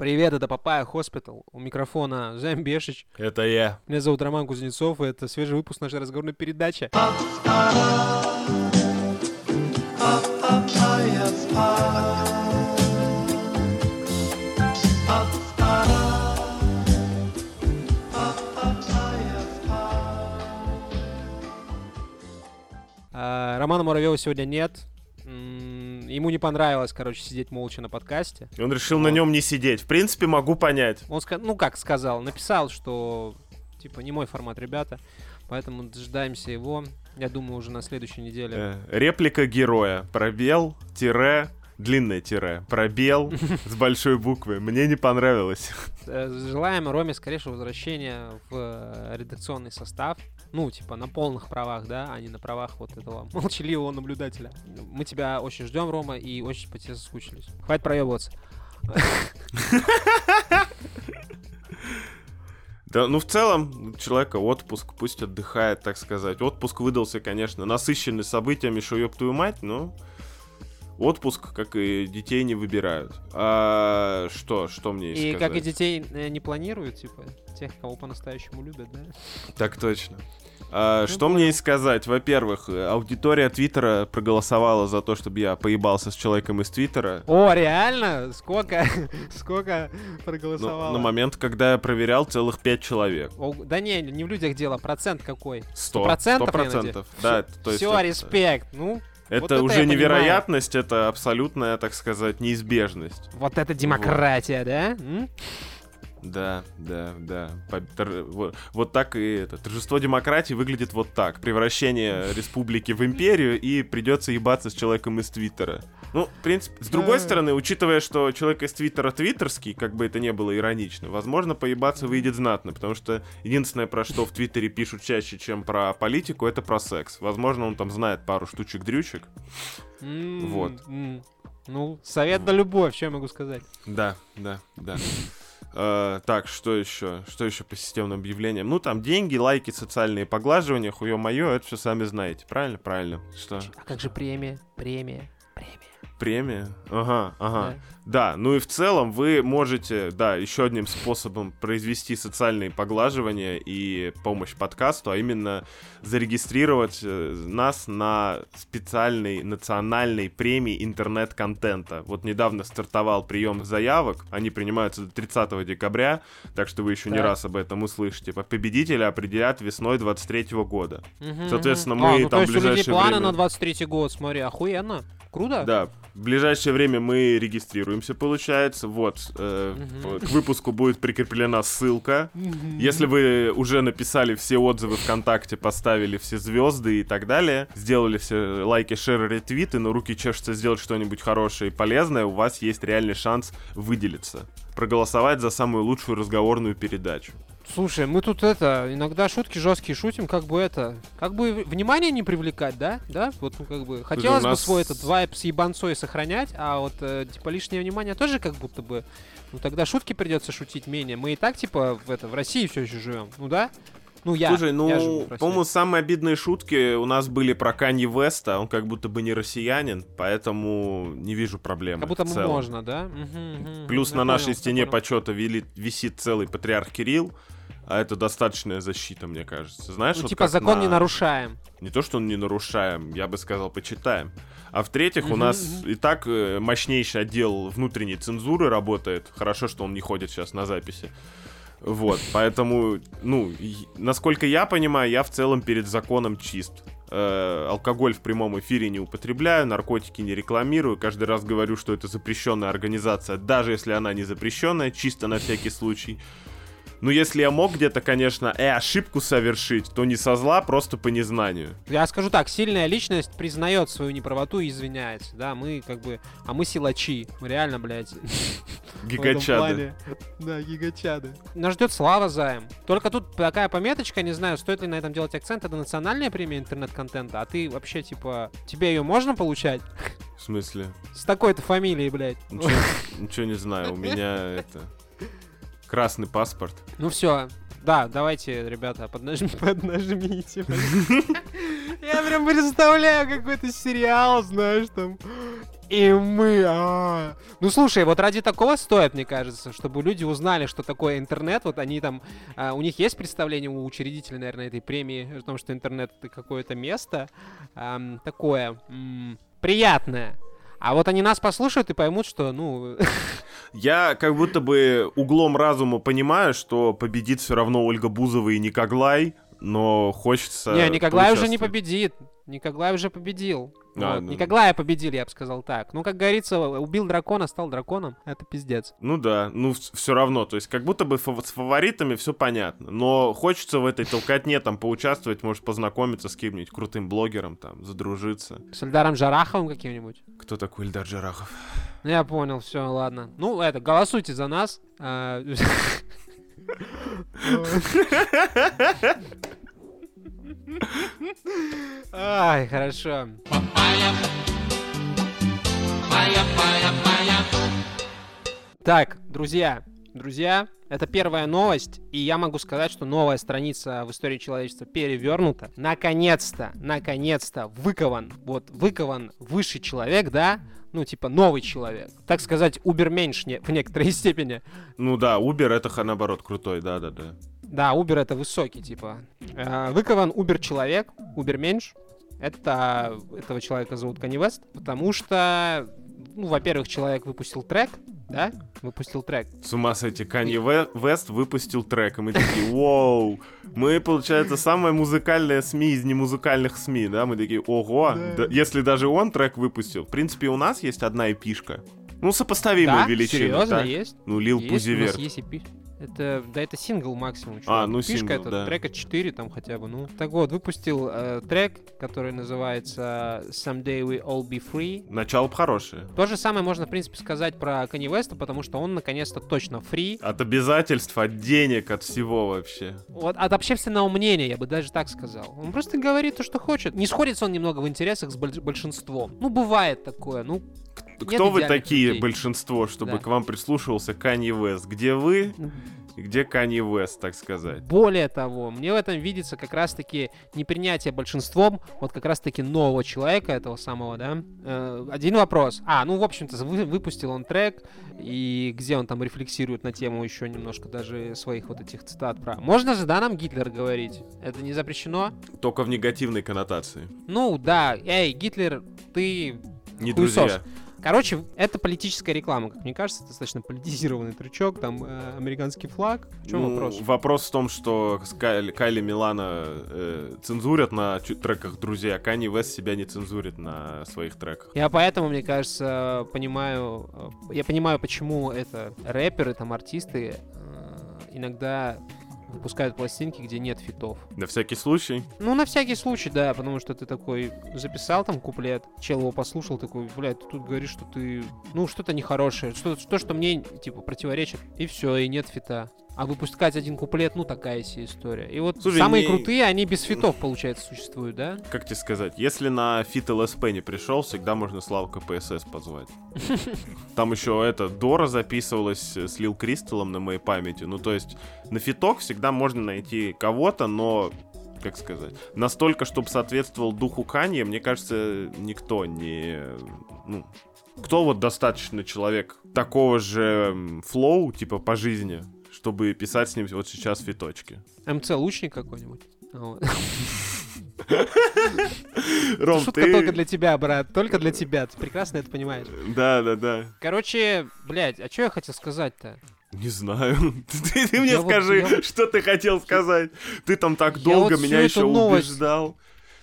Привет, это Papaya Hospital. У микрофона Займ Бешич. Это я. Меня зовут Роман Кузнецов, и это свежий выпуск нашей разговорной передачи. А, Романа Муравьева сегодня нет. Ему не понравилось, короче, сидеть молча на подкасте. И Он решил на нем не сидеть. В принципе, могу понять. Он, ну как сказал, написал, что типа не мой формат, ребята. Поэтому дожидаемся его. Я думаю, уже на следующей неделе. Э, реплика героя. Пробел, тире, длинное тире. Пробел с большой буквы. Мне не понравилось. Э, Желаем Роме скорейшего возвращения в э, редакционный состав. Ну, типа, на полных правах, да, а не на правах вот этого молчаливого наблюдателя. Мы тебя очень ждем, Рома, и очень по тебе соскучились. Хватит проебываться. Да, ну в целом, человека отпуск, пусть отдыхает, так сказать. Отпуск выдался, конечно, насыщенный событиями, что ёб твою мать, но отпуск, как и детей, не выбирают. А что, что мне И сказать? как и детей э, не планируют, типа, тех, кого по-настоящему любят, да? Так точно. А, Ну, что мне и сказать? Во-первых, аудитория Твиттера проголосовала за то, чтобы я поебался с человеком из Твиттера. О, реально? Сколько? Сколько Ну, проголосовало? на момент, когда я проверял, целых пять человек. О, да не, не в людях дело, процент какой? Сто. процентов, Сто процентов. Да, то есть Все, респект. Ну, Это Вот это уже понимаю. невероятность, это абсолютная, так сказать, неизбежность. вот это демократия, да? М? Да, да, да. Вот, так и это. Торжество демократии выглядит вот так. Превращение республики в империю, и придется ебаться с человеком из Твиттера. Ну, в принципе, с другой Э. стороны, учитывая, что человек из Твиттера твиттерский, как бы это не было иронично, возможно, поебаться выйдет знатно, потому что единственное, про что в Твиттере пишут чаще, чем про политику, это про секс. Возможно, он там знает пару штучек-дрючек. Вот. Ну, совет на любовь, что я могу сказать? Да, да, да. Э, так, что еще? Что еще по системным объявлениям? Ну, там деньги, лайки, социальные поглаживания, хуё моё, это все сами знаете. Правильно? Правильно. Что? А как же премия? Премия? Премия. Премия? Ага, ага. Да. Да, ну и в целом вы можете, да, еще одним способом произвести социальные поглаживания и помощь подкасту, а именно зарегистрировать э, нас на специальной национальной премии интернет-контента. Вот недавно стартовал прием заявок, они принимаются до 30 декабря, так что вы еще не Так. раз об этом услышите. По- Победителя определят весной 23 года. Мгм, Соответственно, мгм. мы а, ну, там то есть у людей ближайшее планы время- на 23 год, смотри, охуенно. Круто? Да, в ближайшее время мы регистрируемся, получается. Вот, э, к выпуску будет прикреплена ссылка. Если вы уже написали все отзывы ВКонтакте, поставили все звезды и так далее, сделали все лайки, шеры, ретвиты, но руки чешутся сделать что-нибудь хорошее и полезное, у вас есть реальный шанс выделиться. Проголосовать за самую лучшую разговорную передачу. Слушай, мы тут это, иногда шутки жесткие шутим, как бы это, как бы внимание не привлекать, да? Да? Вот, ну, как бы, хотелось у бы нас- свой этот вайп с ебанцой сохранять, а вот, э, типа, лишнее внимание тоже как будто бы, ну, тогда шутки придется шутить менее. Мы и так, типа, в, это, в России все еще живем, ну, да? Ну, я, Слушай, я живу ну, по-моему, самые обидные шутки у нас были про Канье Веста, он как будто бы не россиянин, поэтому не вижу проблемы. Как будто бы можно, да? Плюс Я на понял, нашей стене понял. почета висит целый патриарх Кирилл, а это достаточная защита, мне кажется. Знаешь, Ну, вот типа, закон на- не нарушаем. Не то, что он не нарушаем, я бы сказал, почитаем. А в-третьих, у Мгм, нас мгм. и так э, мощнейший отдел внутренней цензуры работает. Хорошо, что он не ходит сейчас на записи. Вот, поэтому, ну, насколько я понимаю, я в целом перед законом чист. Э, алкоголь в прямом эфире не употребляю, наркотики не рекламирую. Каждый раз говорю, что это запрещенная организация, даже если она не запрещенная, чисто на всякий случай. Ну, если я мог где-то, конечно, э, ошибку совершить, то не со зла, просто по незнанию. Я скажу так, сильная личность признает свою неправоту и извиняется, да, мы как бы, а мы силачи, мы реально, блядь, Гигачады. Да, гигачады. Нас ждет слава заем. Только тут такая пометочка, не знаю, стоит ли на этом делать акцент, это национальная премия интернет-контента, а ты вообще, типа, тебе ее можно получать? В смысле? С такой-то фамилией, блядь. Ничего, ничего не знаю, у меня это... Красный паспорт. Ну все, да, давайте, ребята, поднажми, поднажмите. Я прям представляю какой-то сериал, знаешь, там. И мы... а. Ну слушай, вот ради такого стоит, мне кажется, чтобы люди узнали, что такое интернет. Вот они там... а, у них есть представление у учредителя, наверное, этой премии о том, что интернет это какое-то место такое приятное. А вот они нас послушают и поймут, что, ну, Я как будто бы углом разума понимаю, что победит все равно Ольга Бузова и Никоглай, но хочется... не, Никоглай уже не победит. Никоглай уже победил. А, Вот, ну. Никоглая победили, я бы сказал так. Ну, как говорится, убил дракона, стал драконом. Это пиздец. Ну да, ну все равно, то есть как будто бы фа- с фаворитами все понятно, но хочется в этой толкотне там поучаствовать, может познакомиться с кем-нибудь крутым блогером, там, задружиться. С Эльдаром Жараховым каким-нибудь. Кто такой Ильдар Джарахов? Ну, Я понял, все, ладно. Ну, это, голосуйте за нас. Ай, хорошо. Так, друзья, друзья, это первая новость, и я могу сказать, что новая страница в истории человечества перевернута. Наконец-то, наконец-то выкован, вот выкован высший человек, да, ну типа новый человек, так сказать, уберменьш не- в некоторой степени. Ну да, Uber это наоборот крутой, да-да-да. Да, Убер это высокий, типа. Э, Выкован Убер человек, Уберменш. Это этого человека зовут Kanye West, потому что, ну, во-первых, человек выпустил трек, да, выпустил трек. С ума сойти, Канье Ве- Вест выпустил трек, и мы такие, вау, мы, получается, самая музыкальная СМИ из немузыкальных СМИ, да, мы такие, ого, да, если даже он трек выпустил, в принципе, у нас есть одна эпишка, ну, сопоставимая да, величина, серьезно, так? есть. Ну, Лил есть, у нас Пузиверт. есть EP. Это, да, это сингл максимум. А, чувак. ну, Фишка сингл, это да. трека 4 там хотя бы, ну. Так вот, выпустил э, трек, который называется Someday We All Be Free. Начало хорошее. То же самое можно, в принципе, сказать про Kanye West, потому что он наконец-то точно фри. От обязательств, от денег, от всего вообще. Вот от общественного мнения, я бы даже так сказал. Он просто говорит то, что хочет. Не сходится он немного в интересах с боль- большинством. Ну, бывает такое. Ну, Кто вы такие, людей. большинство, чтобы Да. к вам прислушивался Канье Вест? Где вы где Канье Вест, так сказать? более того, мне в этом видится как раз-таки непринятие большинством вот как раз-таки нового человека, этого самого, да. Э, один вопрос. А, ну, в общем-то, вы- выпустил он трек, и где он там рефлексирует на тему еще немножко даже своих вот этих цитат про... Можно же, да, нам Гитлер говорить? Это не запрещено? Только в негативной коннотации. Ну, да. Эй, Гитлер, ты Не Хуесос. друзья. Короче, это политическая реклама, как мне кажется, достаточно политизированный трючок, там э, американский флаг. В чем Ну, вопрос? Вопрос в том, что Кайли, Кайли Милана э, цензурят на треках друзья, а Канье Вест себя не цензурит на своих треках. Я поэтому, мне кажется, понимаю, э, я понимаю, почему это рэперы, там артисты э, иногда выпускают пластинки, где нет фитов. На всякий случай. Ну, на всякий случай, да, потому что ты такой записал там куплет, чел его послушал, такой, блядь, ты тут говоришь, что ты, ну, что-то нехорошее, что то, что мне, типа, противоречит, и все, и нет фита. А выпускать один куплет, ну, такая себе история. И вот Слушай, самые не- крутые, они без фитов, получается, существуют, да? Как тебе сказать, если на фит ЛСП не пришел, всегда можно Славу КПСС позвать. Там еще это Дора записывалась с Лил Кристаллом на моей памяти. Ну, то есть на фиток всегда можно найти кого-то, но как сказать, настолько, чтобы соответствовал духу Канье, мне кажется, никто не... Ну, кто вот достаточно человек такого же флоу, типа, по жизни, чтобы писать с ним вот сейчас фиточки? MC Лучник какой-нибудь. Ром, Шутка ты... только для тебя, брат, только для тебя, ты прекрасно это понимаешь. Да, да, да. Короче, блядь, а что я хотел сказать-то? Не знаю. Ты, ты мне Я вот- скажи, я вот- что ты хотел сказать. Ты там так Я долго вот меня еще новость- убеждал.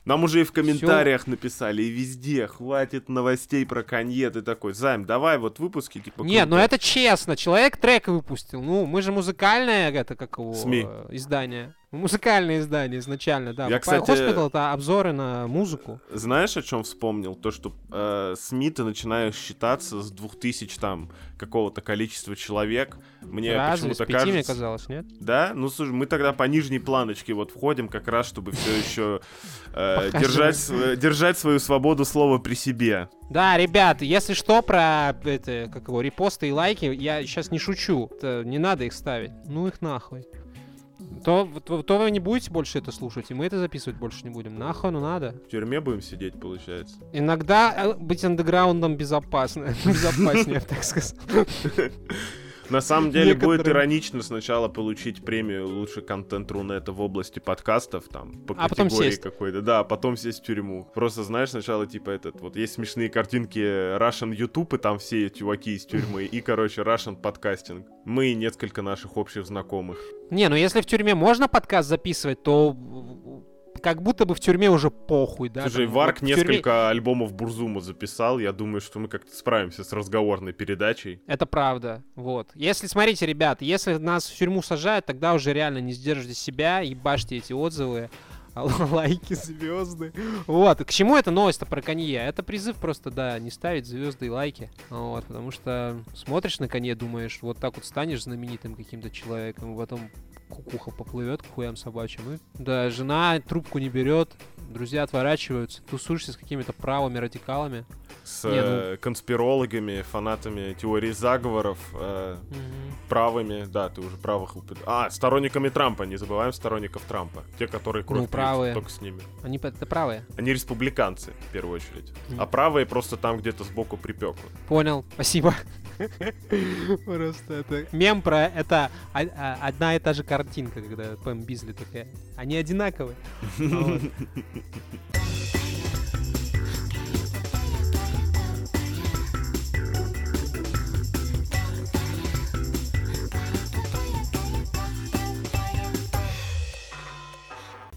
Нам уже и в комментариях написали, и везде. Хватит новостей про Канье. Ты такой, Займ, давай вот выпуски типа... Нет, ну круто». это честно, человек трек выпустил. Ну, мы же музыкальное, это как его... СМИ. э, Издание. Музыкальное издание изначально, да. Я, кстати- Hospital это обзоры на музыку. Знаешь, о чем вспомнил? То, что э, СМИ ты начинаешь считаться с 2000 там какого-то количества человек. Мне Разве? С почему-то пяти, мне кажется... казалось, нет? Да? Ну, слушай, мы тогда по нижней планочке вот входим как раз, чтобы все еще э, держать, св- держать свою свободу слова при себе. Да, ребят, если что, про это, как его, репосты и лайки, я сейчас не шучу. Это не надо их ставить. Ну их нахуй. То, то, то вы не будете больше это слушать, и мы это записывать больше не будем. Нахуй, ну надо. В тюрьме будем сидеть, получается. Иногда э, быть андеграундом безопасно. Безопаснее, так сказать. На самом деле Некоторые- будет иронично сначала получить премию лучший контент Рунета в области подкастов, там, по А категории какой-то, да, а потом сесть в тюрьму. Просто, знаешь, сначала, типа, этот, вот есть смешные картинки Russian YouTube, и там все чуваки из тюрьмы, и, короче, Russian подкастинг. Мы и несколько наших общих знакомых. Не, ну если в тюрьме можно подкаст записывать, то как будто бы в тюрьме уже похуй, да? Слушай, там, Варк вот тюрьме- несколько альбомов Бурзума записал, я думаю, что мы как-то справимся с разговорной передачей. Это правда, вот. Если, смотрите, ребят, если нас в тюрьму сажают, тогда уже реально не сдержите себя, ебашьте эти отзывы, лайки, звезды. Вот, к чему эта новость-то про Канье? Это призыв просто, да, не ставить звезды и лайки. Вот, потому что смотришь на Канье, думаешь, вот так вот станешь знаменитым каким-то человеком, и потом кукуха поплывет к хуям собачьим. И, да, жена трубку не берет, друзья отворачиваются, тусуешься с какими-то правыми радикалами. С Не, ну- э, конспирологами, фанатами теории заговоров, э, правыми, да, ты уже правых упомянул. А, сторонниками Трампа, не забываем сторонников Трампа. Те, которые кровь пьют, правые. только с ними. Они это правые. Они республиканцы, в первую очередь. Мгм. А правые просто там где-то сбоку припекло. Понял, спасибо. Просто это мем про это а- а- одна и та же картинка, когда Пэм Бизли такая. Они одинаковые.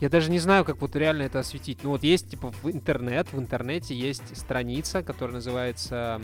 Я даже не знаю, как вот реально это осветить. Ну вот есть типа в интернет, в интернете есть страница, которая называется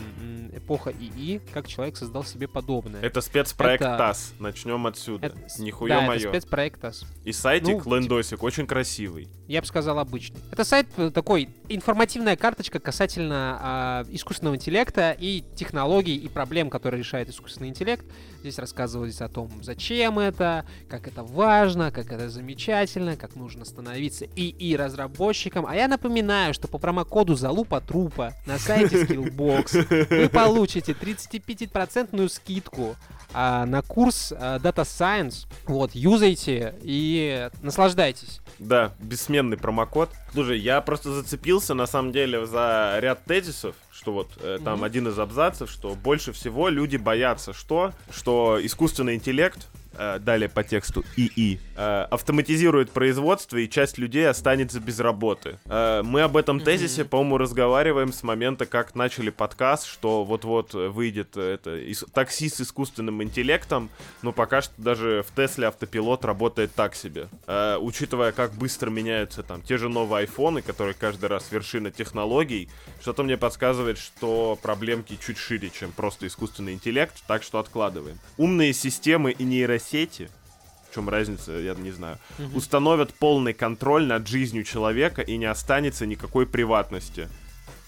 «Эпоха ИИ. Как человек создал себе подобное». Это спецпроект Это- ТАСС. Начнем отсюда. Это Нихуя да, это мое. спецпроект ТАСС. И сайтик, Ну, лендосик, очень красивый. Я бы сказал обычный. Это сайт э, такой, информативная карточка касательно а, искусственного интеллекта и технологий и проблем, которые решает искусственный интеллект. Здесь рассказывались о том, зачем это, как это важно, как это замечательно, как нужно становиться ИИ разработчиком. А я напоминаю, что по промокоду Залупа Трупа на сайте Skillbox вы получите 35% скидку а, на курс а, Data Science. Вот, юзайте и наслаждайтесь. Да, бессменный промокод. Слушай, я просто зацепился, на самом деле, за ряд тезисов, что вот э, там Мгм. один из абзацев, что больше всего люди боятся что? Что искусственный интеллект, далее по тексту ИИ, э, автоматизирует производство, и часть людей останется без работы. Э, мы об этом тезисе, по-моему, разговариваем с момента, как начали подкаст, что вот-вот выйдет э, это такси с искусственным интеллектом, но пока что даже в Тесле автопилот работает так себе. Э, учитывая, как быстро меняются там те же новые айфоны, которые каждый раз вершина технологий, что-то мне подсказывает, что проблемки чуть шире, чем просто искусственный интеллект, так что откладываем. Умные системы и нейросети, в чем разница, я не знаю, Мгм. установят полный контроль над жизнью человека и не останется никакой приватности.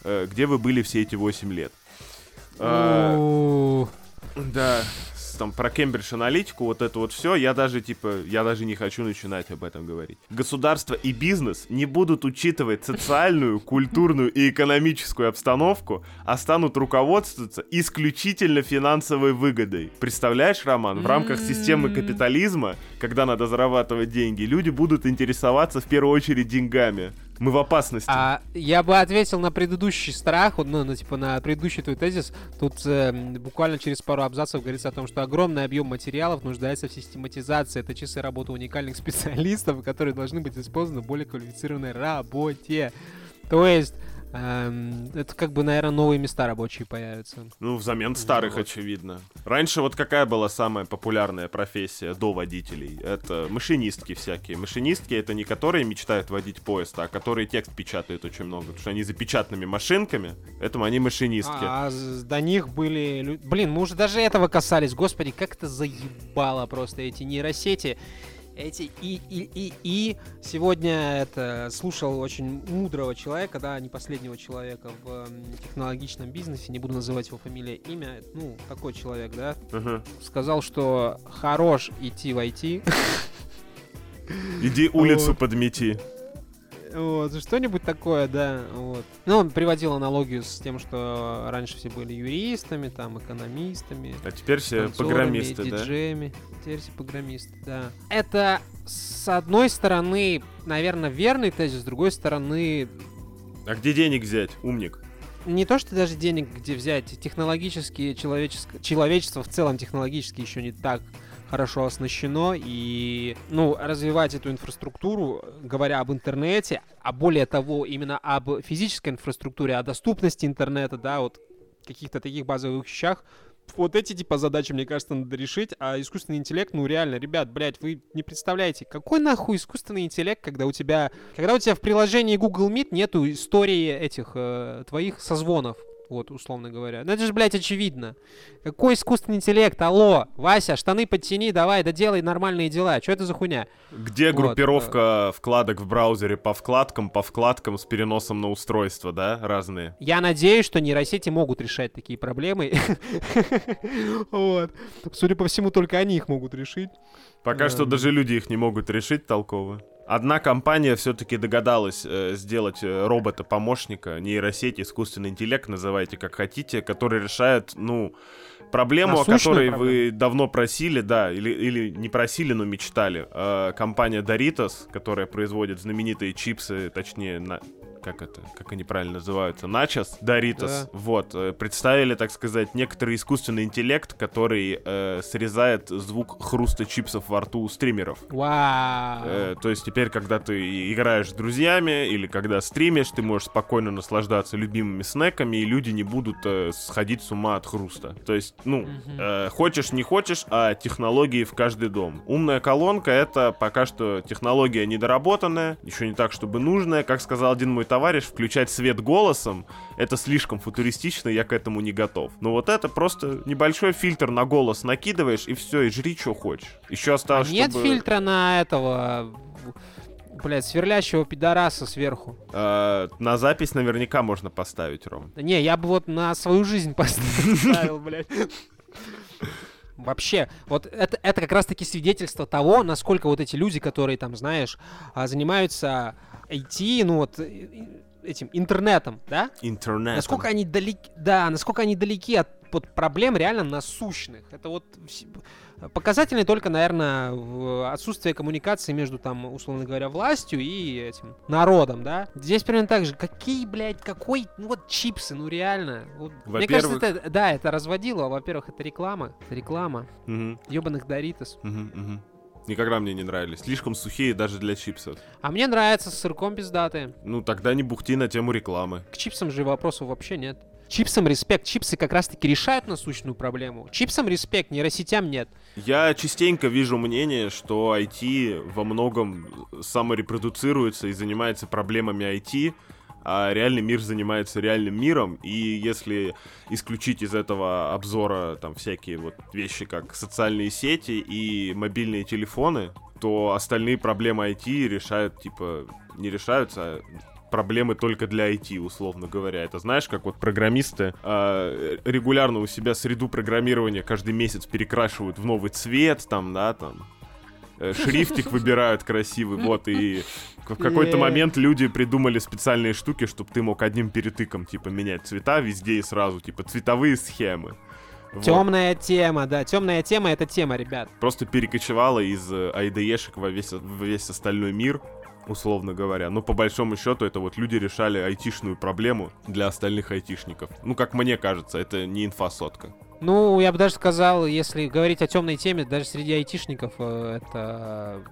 Э, где вы были все эти 8 лет? Э, У, да, там про Кембридж аналитику, вот это вот все, я даже типа, я даже не хочу начинать об этом говорить. Государство и бизнес не будут учитывать социальную, культурную и экономическую обстановку, а станут руководствоваться исключительно финансовой выгодой. Представляешь, Роман, в рамках системы капитализма, когда надо зарабатывать деньги, люди будут интересоваться в первую очередь деньгами. Мы в опасности. А я бы ответил на предыдущий страх, ну, ну, типа на предыдущий твой тезис. Тут э, буквально через пару абзацев говорится о том, что огромный объем материалов нуждается в систематизации. Это часы работы уникальных специалистов, которые должны быть использованы в более квалифицированной работе. То есть, это как бы, наверное, новые места рабочие появятся. Ну, взамен старых, вот. очевидно. Раньше вот какая была самая популярная профессия до водителей? Это машинистки всякие. Машинистки это не которые мечтают водить поезд, а которые текст печатают очень много. Потому что они за печатными машинками, поэтому они машинистки. А с- до них были... Блин, мы уже даже этого касались. Господи, как это заебало просто эти нейросети. Эти и, и, и, и. Сегодня это слушал очень мудрого человека, да, не последнего человека в технологичном бизнесе, не буду называть его фамилия, имя, ну, такой человек, да, Ага. сказал, что хорош идти в IT. Иди улицу подмети. Вот, что-нибудь такое, да. Вот. Ну, он приводил аналогию с тем, что раньше все были юристами, там, экономистами. А теперь все программисты, да? диджеями. Теперь все программисты, да. Это, с одной стороны, наверное, верный тезис, с другой стороны... А где денег взять, умник? не то, что даже денег где взять, технологически человеческо, человечество в целом технологически еще не так хорошо оснащено, и, ну, развивать эту инфраструктуру, говоря об интернете, а более того, именно об физической инфраструктуре, о доступности интернета, да, вот каких-то таких базовых вещах, вот эти типа задачи, мне кажется, надо решить, а искусственный интеллект, ну реально, ребят, блядь, вы не представляете, какой нахуй искусственный интеллект, когда у тебя, когда у тебя в приложении Google Meet нету истории этих э, твоих созвонов, вот, условно говоря. Ну это же, блядь, очевидно. Какой искусственный интеллект? Алло, Вася, штаны подтяни, давай, да делай нормальные дела. Что это за хуйня? Где вот, группировка э... вкладок в браузере по вкладкам, по вкладкам с переносом на устройство, да, разные? Я надеюсь, что нейросети могут решать такие проблемы. Вот. Судя по всему, только они их могут решить. Пока что даже люди их не могут решить толково. Одна компания все-таки догадалась э, сделать э, робота-помощника, нейросеть, искусственный интеллект, называйте как хотите, который решает, ну, проблему, Насущную о которой проблему. вы давно просили, да, или, или не просили, но мечтали. Э, компания Doritos, которая производит знаменитые чипсы, точнее, на, как это, как они правильно называются, Начос, да. вот, э, представили, так сказать, некоторый искусственный интеллект, который э, срезает звук хруста чипсов во рту у стримеров. Вау! Э, то есть теперь, когда ты играешь с друзьями или когда стримишь, ты можешь спокойно наслаждаться любимыми снеками, и люди не будут э, сходить с ума от хруста. То есть, ну, э, хочешь, не хочешь, а технологии в каждый дом. Умная колонка — это пока что технология недоработанная, еще не так, чтобы нужная, как сказал один мой товарищ, включать свет голосом, это слишком футуристично, я к этому не готов. Но вот это просто небольшой фильтр на голос накидываешь, и все, и жри, что хочешь. Еще осталось, а нет чтобы... фильтра на этого Блять, сверлящего пидораса сверху. Э, на запись наверняка можно поставить, Ром. Не, я бы вот на свою жизнь поставил, блядь. Вообще, вот это, это как раз-таки свидетельство того, насколько вот эти люди, которые там, знаешь, а, занимаются IT, ну вот этим интернетом, да? Интернетом. Насколько они далеки, да, насколько они далеки от вот, проблем реально насущных. Это вот показательный только, наверное, отсутствие коммуникации между, там, условно говоря, властью и этим народом, да? Здесь примерно так же. Какие, блядь, какой, ну вот чипсы, ну реально. Вот, мне кажется, это, да, это разводило. Во-первых, это реклама. Это реклама. Угу. Ебаных Доритос. Угу, угу. Никогда мне не нравились. Слишком сухие даже для чипсов. А мне нравится с сырком пиздатые. Ну, тогда не бухти на тему рекламы. К чипсам же вопросов вообще нет. Чипсам респект. Чипсы как раз-таки решают насущную проблему. Чипсам респект, нейросетям нет. Я частенько вижу мнение, что IT во многом саморепродуцируется и занимается проблемами IT, а реальный мир занимается реальным миром, и если исключить из этого обзора там всякие вот вещи, как социальные сети и мобильные телефоны, то остальные проблемы IT решают, типа, не решаются, а проблемы только для IT, условно говоря. Это знаешь, как вот программисты э, регулярно у себя среду программирования каждый месяц перекрашивают в новый цвет, там, да, там, шрифтик выбирают красивый, вот, и в какой-то момент люди придумали специальные штуки, чтобы ты мог одним перетыком, типа, менять цвета везде и сразу, типа, цветовые схемы. Вот. Темная тема, да, темная тема это тема, ребят. Просто перекочевала из IDE-шек во весь, во весь остальной мир, условно говоря. Но по большому счету это вот люди решали айтишную проблему для остальных айтишников. Ну, как мне кажется, это не инфосотка. Ну, я бы даже сказал, если говорить о темной теме, даже среди айтишников э, это...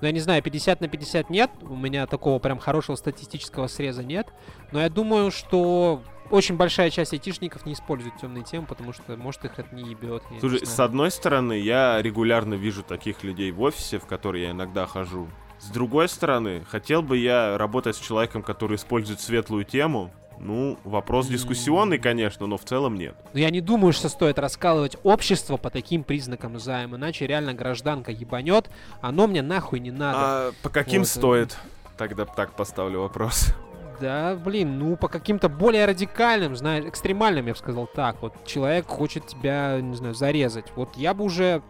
Ну, я не знаю, 50 на 50 нет. У меня такого прям хорошего статистического среза нет. Но я думаю, что очень большая часть айтишников не использует темные темы, потому что, может, их это не ебет. Слушай, с одной стороны, я регулярно вижу таких людей в офисе, в который я иногда хожу. С другой стороны, хотел бы я работать с человеком, который использует светлую тему, ну, вопрос дискуссионный, конечно, но в целом нет. Но я не думаю, что стоит раскалывать общество по таким признакам займа, иначе реально гражданка ебанет, оно мне нахуй не надо. А по каким вот. стоит? Тогда так поставлю вопрос. Да, блин, ну по каким-то более радикальным, знаешь, экстремальным, я бы сказал так. Вот человек хочет тебя, не знаю, зарезать. Вот я бы уже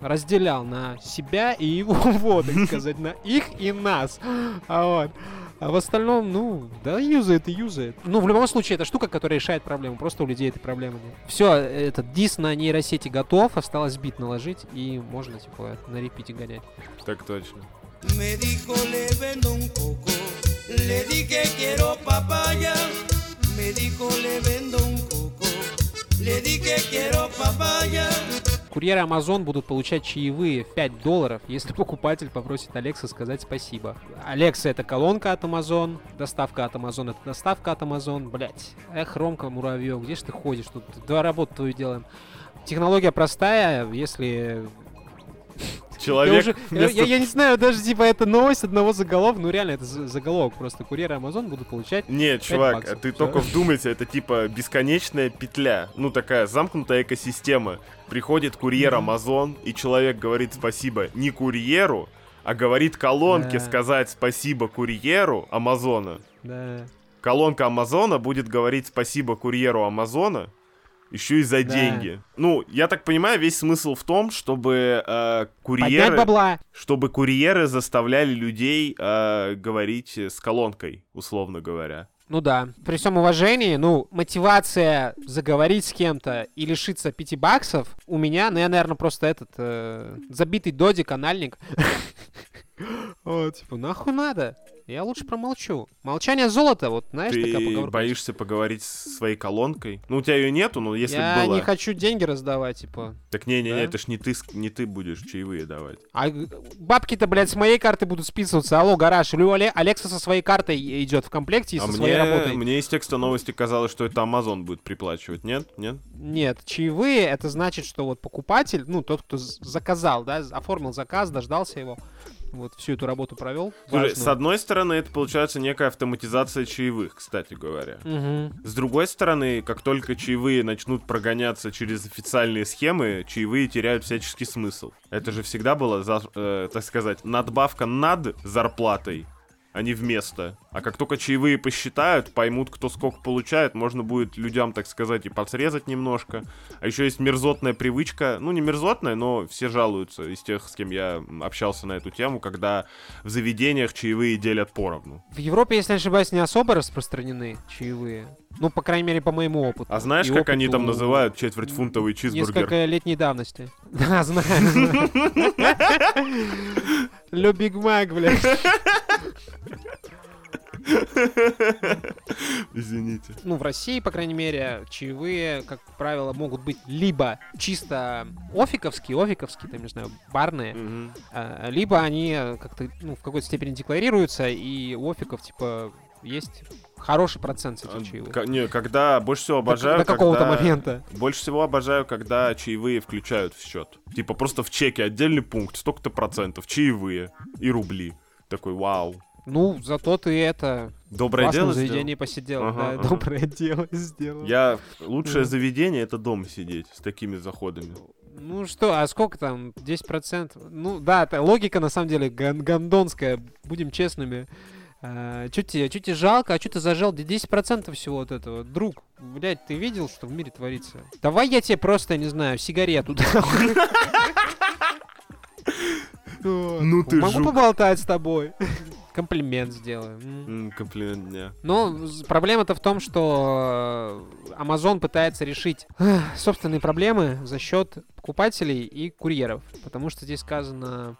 разделял на себя и его, вот, так сказать, на их и нас. А вот. А в остальном, ну, да, юзает и юзает. Ну, в любом случае, это штука, которая решает проблему. Просто у людей этой проблемы нет. Все, этот дис на нейросети готов, осталось бит наложить, и можно, типа, на репите гонять. Так точно. Me dijo le vendo un coco, le dije quiero papaya. Me dijo le vendo un coco, le dije quiero papaya. Курьеры Amazon будут получать чаевые в 5 долларов, если покупатель попросит Алекса сказать спасибо. Алекса это колонка от Amazon, доставка от Amazon это доставка от Amazon. Блять, эх, Ромка Муравьев, где ж ты ходишь? Тут два работы твою делаем. Технология простая, если Человек... Я, уже, я, я не знаю, даже типа это новость одного заголовка. Ну реально, это заголовок просто. Курьеры Amazon будут получать. Нет, чувак, баксов, ты все. только вдумайся, это типа бесконечная петля. Ну, такая замкнутая экосистема. Приходит курьер Amazon, и человек говорит спасибо не курьеру, а говорит колонке да. сказать спасибо курьеру Амазона. Да. Колонка Амазона будет говорить спасибо курьеру Амазона, еще и за да. деньги. Ну, я так понимаю, весь смысл в том, чтобы э, курьеры... бабла. Чтобы курьеры заставляли людей э, говорить с колонкой, условно говоря. Ну да. При всем уважении, ну, мотивация заговорить с кем-то и лишиться 5 баксов у меня, ну, я, наверное, просто этот э, забитый додик, анальник. О, типа, нахуй надо? Я лучше промолчу. Молчание золото, вот знаешь, Ты такая поговорка. боишься поговорить с своей колонкой? Ну, у тебя ее нету, но если Я бы была... не хочу деньги раздавать, типа. Так не-не-не, да? это ж не ты, не ты будешь чаевые давать. А бабки-то, блядь, с моей карты будут списываться. Алло, гараж. Или Алекса со своей картой идет в комплекте и а со мне, своей работой. мне из текста новости казалось, что это Amazon будет приплачивать. Нет? Нет? Нет, чаевые это значит, что вот покупатель, ну, тот, кто заказал, да, оформил заказ, дождался его, вот всю эту работу провел. Слушай, с одной стороны, это получается некая автоматизация чаевых, кстати говоря. Угу. С другой стороны, как только чаевые начнут прогоняться через официальные схемы, чаевые теряют всяческий смысл. Это же всегда было, э, так сказать, надбавка над зарплатой, а не вместо. А как только чаевые посчитают, поймут, кто сколько получает, можно будет людям, так сказать, и подсрезать немножко. А еще есть мерзотная привычка, ну не мерзотная, но все жалуются из тех, с кем я общался на эту тему, когда в заведениях чаевые делят поровну. В Европе, если не ошибаюсь, не особо распространены чаевые. Ну, по крайней мере, по моему опыту. А знаешь, и как опыту... они там называют четвертьфунтовый чизбургер? Несколько летней давности. Да, знаю. Лё Биг Мак, блядь. Извините. Ну, в России, по крайней мере, чаевые, как правило, могут быть либо чисто офиковские, офиковские, там, не знаю, барные, а, либо они как-то, ну, в какой-то степени декларируются, и у офиков, типа, есть хороший процент с А, этих чаевых. к- Не, когда больше всего До- обожаю, до какого-то когда- момента. Больше всего обожаю, когда чаевые включают в счет. Типа просто в чеке отдельный пункт, столько-то процентов, чаевые и рубли. Такой, вау. Ну, зато ты это... Доброе дело заведении сделал. посидел. Ага, да, ага. доброе дело сделал. Я... Лучшее Мгм. заведение — это дома сидеть с такими заходами. Ну что, а сколько там? 10%? Ну да, это логика на самом деле ган- гандонская, будем честными. А, чё тебе, чё тебе жалко, а чё ты зажал? Да 10% всего вот этого. Друг, блядь, ты видел, что в мире творится? Давай я тебе просто, не знаю, сигарету дам. Ну ты Могу поболтать с тобой. Комплимент сделаю. М. Комплимент дня. Но з- проблема-то в том, что э, Amazon пытается решить собственные проблемы за счет покупателей и курьеров. Потому что здесь сказано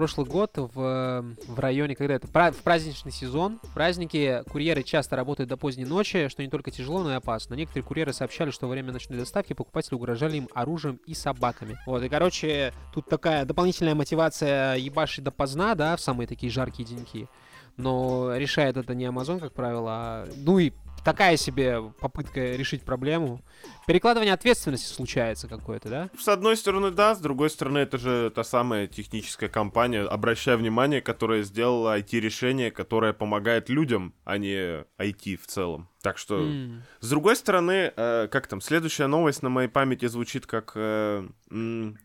прошлый год в, в районе, когда это в праздничный сезон, в праздники курьеры часто работают до поздней ночи, что не только тяжело, но и опасно. Некоторые курьеры сообщали, что во время ночной доставки покупатели угрожали им оружием и собаками. Вот, и, короче, тут такая дополнительная мотивация ебашить допоздна, да, в самые такие жаркие деньки. Но решает это не Amazon, как правило, а... Ну и такая себе попытка решить проблему. Перекладывание ответственности случается какое-то, да? С одной стороны, да, с другой стороны, это же та самая техническая компания, обращая внимание, которая сделала IT-решение, которое помогает людям, а не IT в целом. Так что, М. с другой стороны, э, как там, следующая новость на моей памяти звучит как, э, м,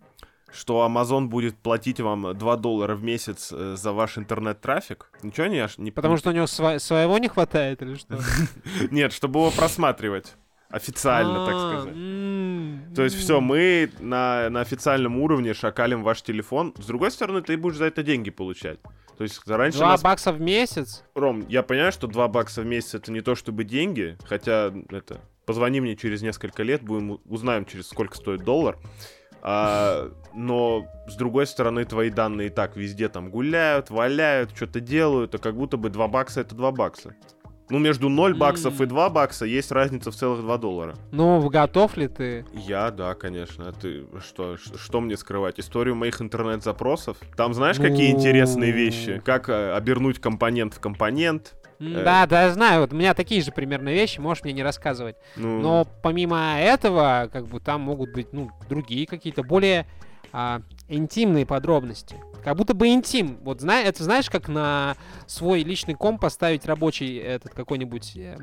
что Amazon будет платить вам 2 доллара в месяц э, за ваш интернет-трафик. Ничего не, не Потому что у него сва- своего не хватает или что? Нет, чтобы его просматривать. Официально, так А, сказать. То есть все, мы на, на официальном уровне шакалим ваш телефон. С другой стороны, ты будешь за это деньги получать. То есть раньше 2 нас... бакса в месяц? Ром, я понимаю, что 2 бакса в месяц это не то чтобы деньги, хотя это... Позвони мне через несколько лет, будем узнаем, через сколько стоит доллар. А, но, с другой стороны, твои данные и так везде там гуляют, валяют, что-то делают, а как будто бы 2 бакса это 2 бакса. Ну, между 0 баксов и 2 бакса есть разница в целых 2 доллара. Ну, готов ли ты? Я, да, конечно. А ты что, что мне скрывать? Историю моих интернет-запросов? Там знаешь, какие Ну. интересные вещи? Как э, обернуть компонент в компонент? Э. Да, да, я знаю. Вот у меня такие же примерно вещи, можешь мне не рассказывать. Ну, Но помимо этого, как бы там могут быть, ну, другие какие-то более а, интимные подробности. Как будто бы интим. Вот зна- это знаешь, как на свой личный комп поставить рабочий этот какой-нибудь э,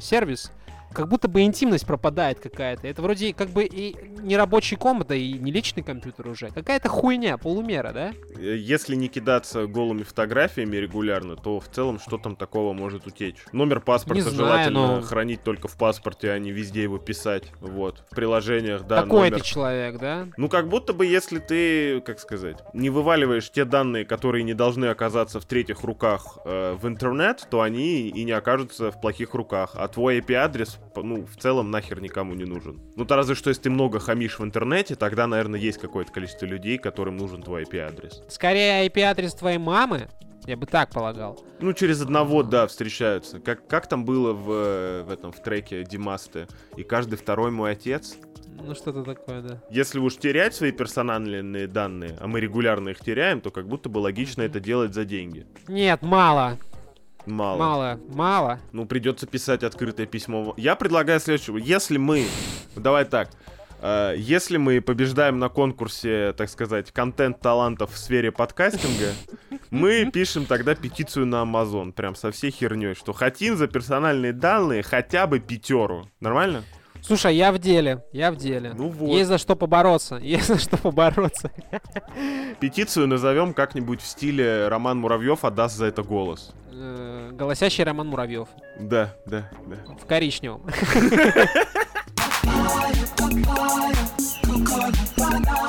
сервис, как будто бы интимность пропадает какая-то. Это вроде как бы и не рабочий комп, да и не личный компьютер уже. Какая-то хуйня, полумера, да? э, если не кидаться голыми фотографиями регулярно, то в целом что там такого может утечь? Номер паспорта знаю, желательно но- хранить только в паспорте, а не везде его писать. Вот. В приложениях, да, Такой номер. ты человек, да? Ну, как будто бы, если ты, как сказать, не вываливаешь те данные, которые не должны оказаться в третьих руках э, в интернет, то они и не окажутся в плохих руках. А твой IP-адрес, ну, в целом нахер никому не нужен. Ну, то разве что, если ты много хамишь в интернете, тогда, наверное, есть какое-то количество людей, которым нужен твой IP-адрес. Скорее IP-адрес твоей мамы, я бы так полагал. Ну, через одного, да, встречаются. Как, как там было в, э, в этом, в треке Димасты? И каждый второй мой отец? Ну, что-то такое, да. Если уж терять свои персональные данные, а мы регулярно их теряем, то как будто бы логично это делать за деньги. Нет, мало. Мало. Мало, мало. Ну, придется писать открытое письмо. Я предлагаю следующего. Если мы... Давай так. э, Если мы побеждаем на конкурсе, так сказать, контент-талантов в сфере подкастинга, мы пишем тогда петицию на Amazon, прям со всей херней, что хотим за персональные данные хотя бы пятеру. Нормально? Слушай, я в деле, я в деле. Ну вот. Есть за что побороться, есть за что побороться. Петицию назовем как-нибудь в стиле Роман Муравьев отдаст за это голос. Э, Голосящий Роман Муравьев. Да, да, да. В коричневом.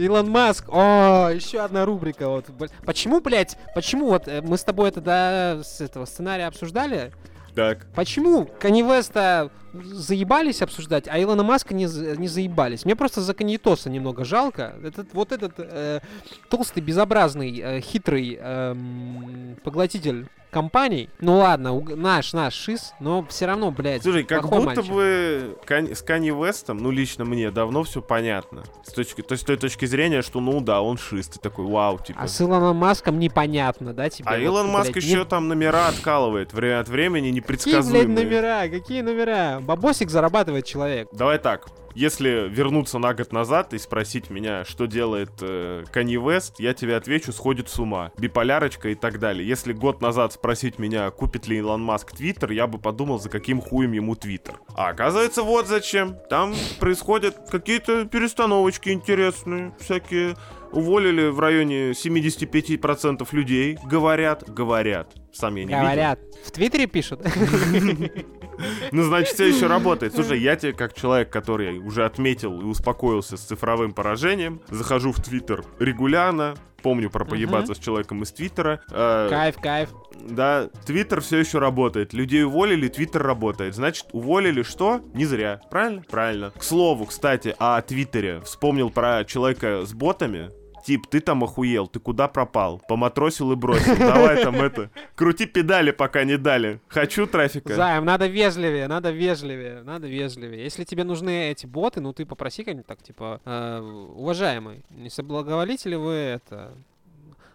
Илон Маск. О, еще одна рубрика. Вот. Почему, блядь, почему вот э, мы с тобой это до с этого сценария обсуждали? Так. Почему Канни Веста заебались обсуждать, а Илона Маска не, не заебались? Мне просто за Каньетоса немного жалко. Этот, вот этот э, толстый, безобразный, э, хитрый эм, поглотитель компаний. Ну ладно, наш, наш шиз, но все равно, блядь, Слушай, как будто мальчик. бы с Канни Вестом, ну лично мне давно все понятно. С точки, то есть с той точки зрения, что ну да, он шист, ты такой, вау, типа. А с Илоном Маском непонятно, да, тебе? А вот, Илон Маск блядь, еще не- там номера откалывает время от времени, Какие, непредсказуемые. блядь, номера? Какие номера? Бабосик зарабатывает человек. Давай так. Если вернуться на год назад и спросить меня, что делает э, Канье Вест, я тебе отвечу, сходит с ума. Биполярочка и так далее. Если год назад спросить меня, купит ли Илон Маск Твиттер, я бы подумал, за каким хуем ему Твиттер. А оказывается, вот зачем. Там происходят какие-то перестановочки интересные, всякие. Уволили в районе 75% людей. Говорят, говорят. Сам я не видел. Говорят. В Твиттере пишут. Ну, значит, все еще работает. Слушай, я тебе, как человек, который уже отметил и успокоился с цифровым поражением, захожу в Твиттер регулярно, помню про поебаться с человеком из Твиттера. Э, Кайф, кайф. да, Твиттер все еще работает. Людей уволили, Твиттер работает. Значит, уволили что? Не зря. Правильно? Правильно. К слову, кстати, о Твиттере. Вспомнил про человека с ботами. Тип, ты там охуел, ты куда пропал? Поматросил и бросил. Давай там это. Крути педали, пока не дали. Хочу трафика. Займ, надо вежливее, надо вежливее, надо вежливее. Если тебе нужны эти боты, ну ты попроси как-нибудь так, типа, э, уважаемый, не соблаговолите ли вы это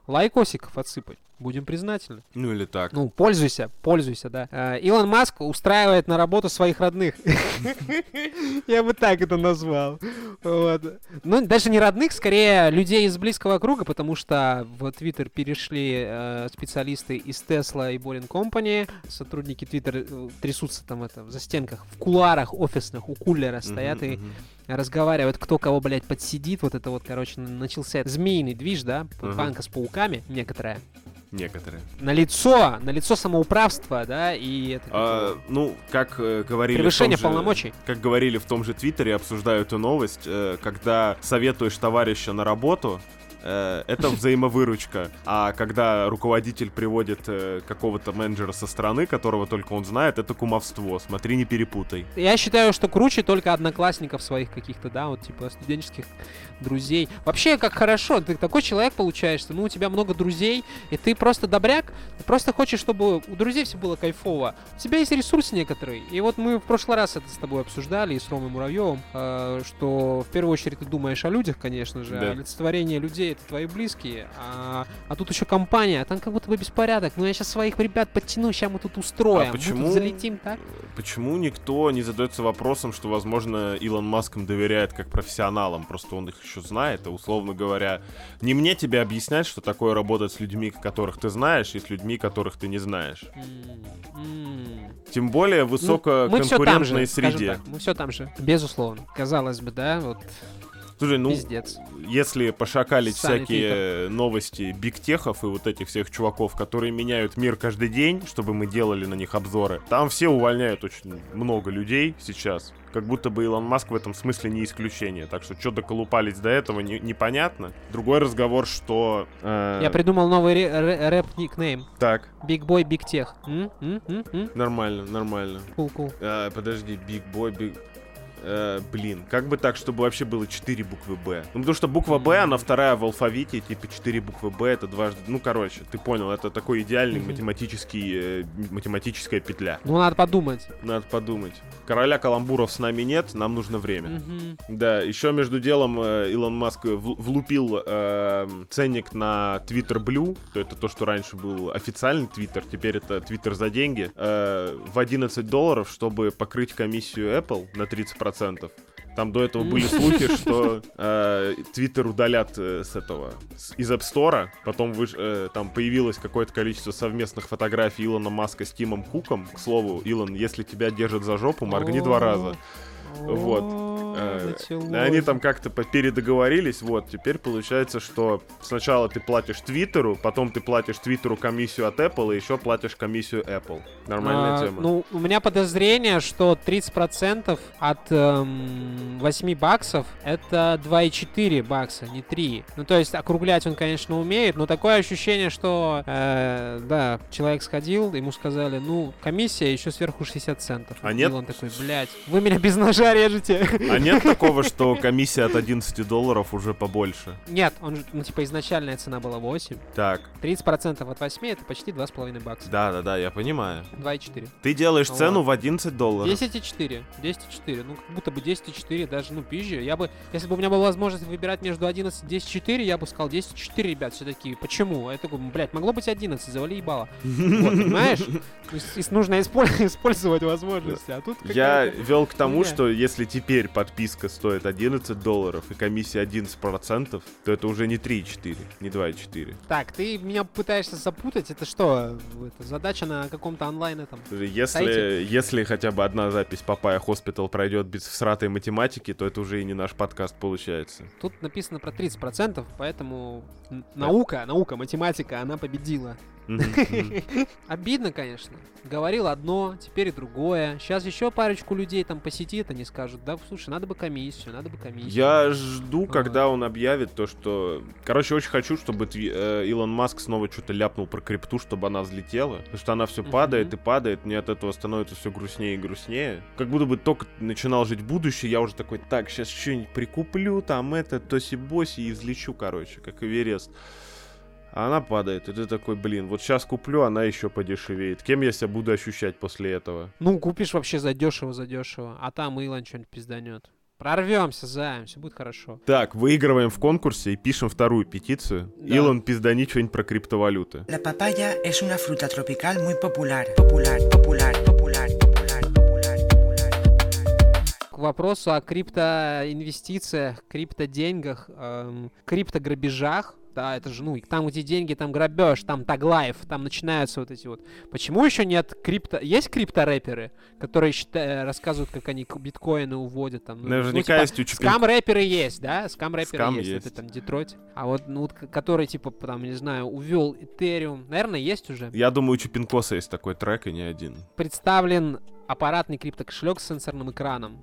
лайкосиков отсыпать? Будем признательны. Ну или так. Ну, пользуйся, пользуйся, да. Э, Илон Маск устраивает на работу своих родных. Я бы так это назвал. Ну, даже не родных, скорее людей из близкого круга, потому что в Твиттер перешли э, специалисты из Tesla и Boring Company. Сотрудники Твиттер э, трясутся там это в застенках, в куларах офисных, у кулера стоят и разговаривают, кто кого, блядь, подсидит. Вот это вот, короче, начался змеиный движ, да? Банка с пауками некоторая. Некоторые. На лицо, на лицо самоуправства, да, и это... А, ну, как э, говорили... Превышение же- полномочий. Как говорили в том же Твиттере, обсуждаю эту новость, э, когда советуешь товарища на работу, это взаимовыручка. А когда руководитель приводит э, какого-то менеджера со стороны, которого только он знает, это кумовство. Смотри, не перепутай. Я считаю, что круче только одноклассников своих каких-то, да, вот типа студенческих друзей. Вообще, как хорошо, ты такой человек получаешься, ну, у тебя много друзей, и ты просто добряк, ты просто хочешь, чтобы у друзей все было кайфово. У тебя есть ресурсы некоторые, и вот мы в прошлый раз это с тобой обсуждали, и с Ромой Муравьевым, э, что в первую очередь ты думаешь о людях, конечно же, Да. олицетворение людей это твои близкие, а, а тут еще компания, а там как будто бы беспорядок, ну я сейчас своих ребят подтяну, сейчас мы тут устроим, А мы тут почему- залетим, так? Почему никто не задается вопросом, что, возможно, Илон Маск им доверяет как профессионалам, просто он их еще знает, а условно говоря, не мне тебе объяснять, что такое работать с людьми, которых ты знаешь, и с людьми, которых ты не знаешь. М. Тем более в Ну, мы все там высококонкурентной же, среде. так, мы все там же, безусловно. Казалось бы, да, вот Слушай, ну, пиздец. если пошакалить Ссаный всякие новости бигтехов и вот этих всех чуваков, которые меняют мир каждый день, чтобы мы делали на них обзоры, там все увольняют очень много людей сейчас. Как будто бы Илон Маск в этом смысле не исключение. Так что что доколупались до этого, не- непонятно. Другой разговор, что... э, Я придумал новый рэп-никнейм. Так. М? М? М? М? нормально, нормально. Cool, cool. А, подожди, Big Boy, Big... Э, блин, как бы так, чтобы вообще было 4 буквы Б? Ну, потому что буква Б, она вторая в алфавите, типа 4 буквы Б, это дважды... Ну, короче, ты понял, это такой идеальный Мгм. математический, э, математическая петля. Ну, надо подумать. Надо подумать. Короля каламбуров с нами нет, нам нужно время. Мгм. Да, еще между делом э, Илон Маск в- влупил э, ценник на Twitter Blue, то это то, что раньше был официальный Twitter, теперь это Twitter за деньги, э, в 11 долларов, чтобы покрыть комиссию Apple на 30%. Там до этого были слухи, что э, Twitter удалят э, с этого с- из App Store. Потом выш- э, там появилось какое-то количество совместных фотографий Илона Маска с Тимом Куком. К слову, Илон, если тебя держат за жопу, моргни два раза. Вот. Э, началось. Они там как-то передоговорились, вот, теперь получается, что сначала ты платишь Твиттеру, потом ты платишь Твиттеру комиссию от Apple, и еще платишь комиссию Apple. Нормальная А, тема. Ну, у меня подозрение, что 30% от эм, 8 баксов это 2,4 бакса, не 3. Ну, то есть округлять он, конечно, умеет, но такое ощущение, что, э, да, человек сходил, ему сказали, ну, комиссия еще сверху 60 центов. А И нет? он такой, блядь, вы меня без ножа режете. А нет такого, что комиссия от 11 долларов уже побольше? Нет, он же, ну, типа, изначальная цена была 8. Так, 30% от 8 это почти 2,5 бакса. да-да-да, я понимаю. 2,4. Ты делаешь Ну цену ладно. в 11 долларов. 10,4. 10,4. Ну, как будто бы 10,4 даже, ну, пизже. Я бы, если бы у меня была возможность выбирать между 11 и 10,4, я бы сказал 10,4, ребят, все такие. Почему? Я такой, блядь, могло быть 11, завали ебало. Вот, понимаешь? То есть, ис- нужно исполь- использовать возможности, а тут Я вел к тому, что если теперь подписка стоит 11 долларов и комиссия 11%, то это уже не 3,4, не 2,4. Так, ты меня пытаешься запутать, это что? Это задача на каком-то онлайн этом? Если, Сайте? если хотя бы одна запись Papaya Hospital пройдет без всратой математики, то это уже и не наш подкаст получается. Тут написано про 30%, поэтому наука, наука, математика, она победила. Обидно, конечно. Говорил одно, теперь другое. Сейчас еще парочку людей там посетит, они скажут, да, слушай, надо бы комиссию, надо бы комиссию. Я жду, когда он объявит то, что... Короче, очень хочу, чтобы э, Илон Маск снова что-то ляпнул про крипту, чтобы она взлетела. Потому что она все падает и падает, мне от этого становится все грустнее и грустнее. Как будто бы только начинал жить будущее, я уже такой, так, сейчас что-нибудь прикуплю, там это, тоси-боси и взлечу, короче, как Эверест. А она падает, и ты такой, блин, вот сейчас куплю, она еще подешевеет. Кем я себя буду ощущать после этого? Ну, купишь вообще задешево, задешево, а там Илон что-нибудь пизданет. Прорвемся, займ, все будет хорошо. Так, выигрываем в конкурсе и пишем вторую петицию. Да. Илон, пиздани что-нибудь про криптовалюты. La papaya es una fruta tropical muy popular. Popular, popular, popular, popular, popular, popular. К вопросу о криптоинвестициях, криптоденьгах, эм, криптограбежах да, это же, ну, там, где деньги, там грабеж, там таглайф, там начинаются вот эти вот. Почему еще нет крипто... Есть крипто-рэперы, которые счита... рассказывают, как они биткоины уводят там? ну, Наверняка ну, типа, есть у Чупин- Скам-рэперы есть, да? Скам-рэперы Скам есть, есть. это там Детройт. А вот, ну, вот, который, типа, там, не знаю, увел Этериум, наверное, есть уже. Я думаю, у Чупинкоса есть такой трек, и не один. Представлен аппаратный криптокошелек с сенсорным экраном.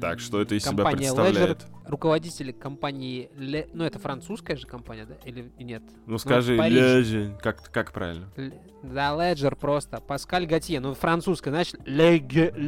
Так, что это из себя компания представляет? Ledger, руководитель компании, Le- ну это французская же компания, да? Или нет? Ну скажи, в Париже. Лежи. Как, как правильно? Л- Да, Ledger просто. Паскаль Готье, ну французская, значит, Леге,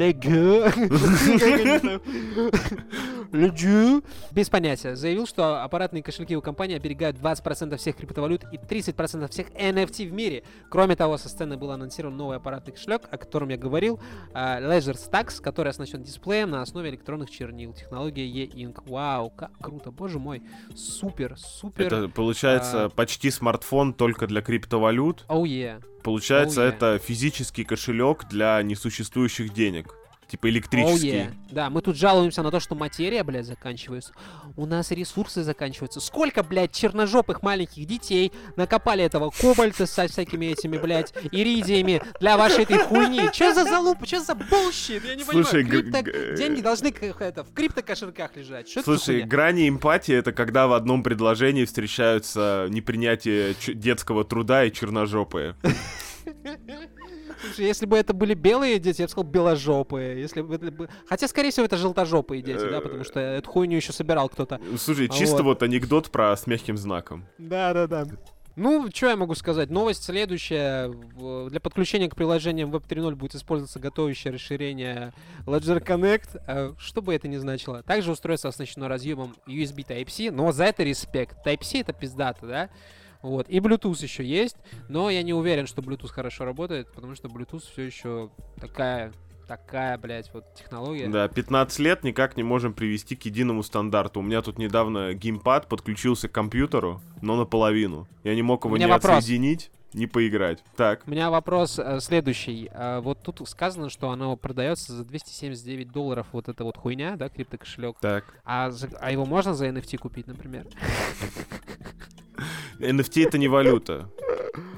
Леге, без понятия, заявил, что аппаратные кошельки у компании оберегают 20% всех криптовалют и 30% всех NFT в мире. Кроме того, со сцены был анонсирован новый аппаратный кошелек, о котором я говорил, а, Ledger Stacks, который оснащен дисплеем на основе электронных чернил. Технология E-Ink. Вау, как круто, боже мой. Супер, супер. Это получается а- почти смартфон только для криптовалют. Oh, yeah. Получается, Oh, yeah. это физический кошелек для несуществующих денег. Типа Oh, электрический. yeah. Да, мы тут жалуемся на то, что материя, блядь, заканчивается. У нас ресурсы заканчиваются. Сколько, блядь, черножопых маленьких детей накопали этого кобальта со всякими этими, блядь, иридиями для вашей этой хуйни? Че за залупа? Че за bullshit? Я не Слушай, понимаю. Крипто- г- Деньги должны это, в криптокошельках лежать. Что Слушай, грани эмпатии это когда в одном предложении встречаются непринятие детского труда и черножопые. Слушай, если бы это были белые дети, я бы сказал беложопые. Если бы это бы- Хотя, скорее всего, это желтожопые дети, да, потому что эту хуйню еще собирал кто-то. Слушай, А чисто вот. анекдот про с мягким знаком. Да, да, да. Ну, что я могу сказать? Новость следующая. Для подключения к приложениям Web 3.0 будет использоваться готовящее расширение Ledger Connect, э, что бы это ни значило. Также устройство оснащено разъемом USB Type-C, но за это респект. Type-C это пиздато, да? Вот. И Bluetooth еще есть, но я не уверен, что Bluetooth хорошо работает, потому что Bluetooth все еще такая, такая, блядь, вот технология. Да, 15 лет никак не можем привести к единому стандарту. У меня тут недавно геймпад подключился к компьютеру, но наполовину. Я не мог его не вопрос. отсоединить, не поиграть. Так, У меня вопрос э, следующий. Э, вот тут сказано, что оно продается за 279 долларов, вот эта вот хуйня, да, криптокошелек. так. А, за- а его можно за NFT купить, например? NFT это не валюта.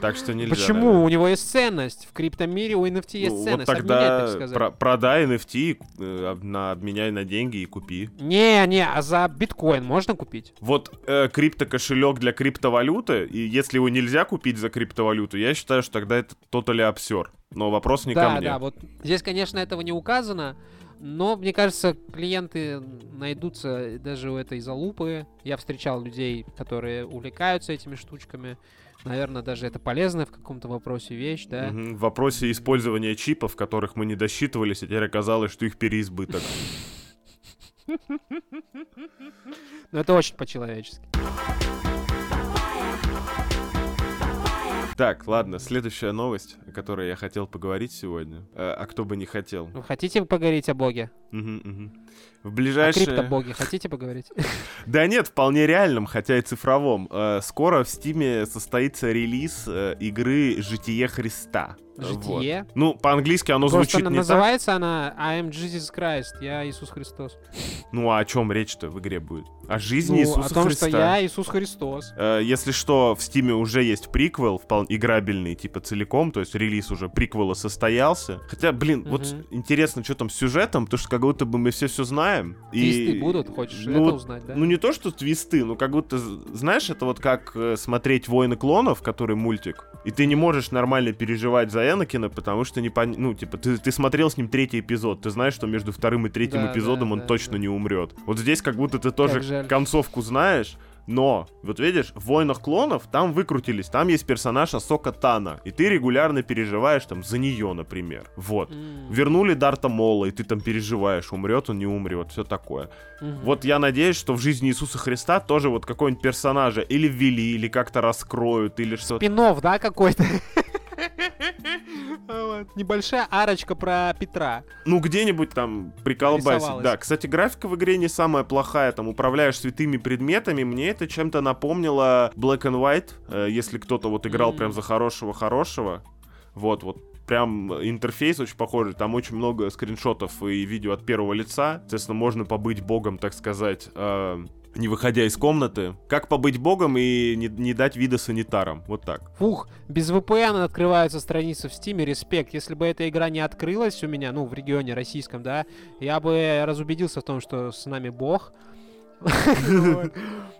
Так что нельзя. Почему? наверное. У него есть ценность. В криптомире у NFT есть Ну, вот ценность. Обменять, тогда так сказать. про- продай NFT, э, на, обменяй на деньги и купи. Не, не, а за биткоин можно купить? Вот э, криптокошелек для криптовалюты, и если его нельзя купить за криптовалюту, я считаю, что тогда это тотали абсер. Но вопрос не ко да, мне. да, вот здесь, конечно, этого не указано, но, мне кажется, клиенты найдутся даже у этой залупы. Я встречал людей, которые увлекаются этими штучками. Наверное, даже это полезная в каком-то вопросе вещь, да? Мгм. В вопросе использования чипов, которых мы не досчитывались, а теперь оказалось, что их переизбыток. Но это очень по-человечески. Так, ладно, следующая новость, о которой я хотел поговорить сегодня. Э, а кто бы не хотел. Вы хотите поговорить о боге? Мгм, мгм. В О ближайшее... криптобоге хотите поговорить? Да нет, вполне реальном, хотя и цифровом. Э, Скоро в Стиме состоится релиз э, игры «Житие Христа». Вот. Житие? Ну, по-английски оно Просто звучит она не так. называется она I am Jesus Christ, я Иисус Христос. Ну, а о чем речь-то в игре будет? О жизни Ну, Иисуса о том, Христа. что я Иисус Христос. Э, Если что, в Стиме уже есть приквел, вполне играбельный, типа целиком, то есть релиз уже приквела состоялся. Хотя, блин, вот Мгм. интересно, что там с сюжетом, потому что как будто бы мы все все знаем. Твисты будут, хочешь ну, это узнать, да? Ну не то, что твисты, ну как будто, знаешь, это вот как э, смотреть «Войны клонов», который мультик, и ты не можешь нормально переживать за Энакина, потому что не пон... ну типа ты, ты смотрел с ним третий эпизод, ты знаешь, что между вторым и третьим Да, эпизодом да, он да, точно да. не умрет. Вот здесь как будто ты тоже концовку знаешь, но, вот видишь, в «Войнах клонов» там выкрутились, там есть персонаж Асока Тана, и ты регулярно переживаешь там за нее, например. Вот. М, Вернули Дарта Мола, и ты там переживаешь, умрет он, не умрет, все такое. мгм. Вот я надеюсь, что в жизни Иисуса Христа тоже вот какой-нибудь персонажа или ввели, или как-то раскроют, или что-то. Пинов, да, какой-то? Вот. Небольшая арочка про Петра. Ну, где-нибудь там приколбасить. Да, кстати, графика в игре не самая плохая. Там управляешь святыми предметами. Мне это чем-то напомнило Black and White. э, если кто-то вот играл прям за хорошего-хорошего. Вот, вот. Прям интерфейс очень похожий. Там очень много скриншотов и видео от первого лица. Соответственно, можно побыть богом, так сказать, э, не выходя из комнаты. Как побыть богом и не, не дать вида санитарам. Вот так. Фух, без VPN открывается страница в Steam, респект. Если бы эта игра не открылась у меня, ну, в регионе российском, да, я бы разубедился в том, что с нами бог.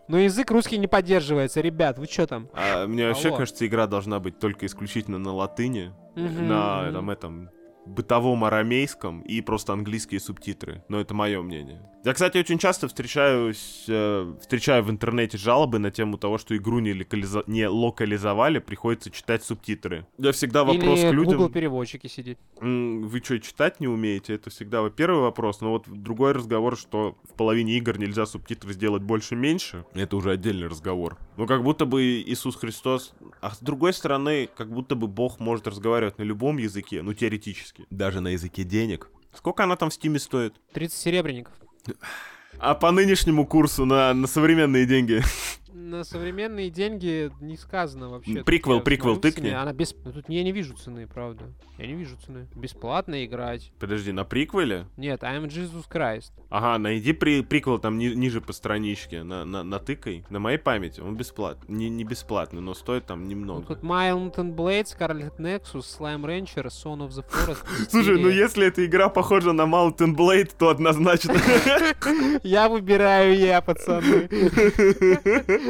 Но язык русский не поддерживается. Ребят, вы что там? А мне вообще кажется, игра должна быть только исключительно на латыни, на там, этом бытовом арамейском и просто английские субтитры. Но это мое мнение. Я, кстати, очень часто встречаюсь, э, встречаю в интернете жалобы на тему того, что игру не, локализа- не локализовали, приходится читать субтитры. Я всегда вопрос Или к людям... Google переводчики сидит. М, Вы что, читать не умеете? Это всегда первый вопрос. Но вот другой разговор, что в половине игр нельзя субтитры сделать больше-меньше. Это уже отдельный разговор. Ну, как будто бы Иисус Христос... А с другой стороны, как будто бы Бог может разговаривать на любом языке, ну, теоретически. Даже на языке денег. Сколько она там в Стиме стоит? 30 серебряников. А по нынешнему курсу на, на современные деньги? На современные деньги не сказано вообще. Приквел, я приквел, тыкни. Она без... ну, Тут я не вижу цены, правда. Я не вижу цены. Бесплатно играть. Подожди, на приквеле? Нет, I'm Jesus Christ. Ага, найди при, приквел там ни- ниже по страничке, на, на, натыкай. На моей памяти он бесплатный. Не, не бесплатный, но стоит там Ну, немного. тут Mountain Blade, Scarlet Nexus, Slime Rancher, Son of the Forest. Слушай, ну если эта игра похожа на Mountain Blade, то однозначно. Я выбираю я, пацаны.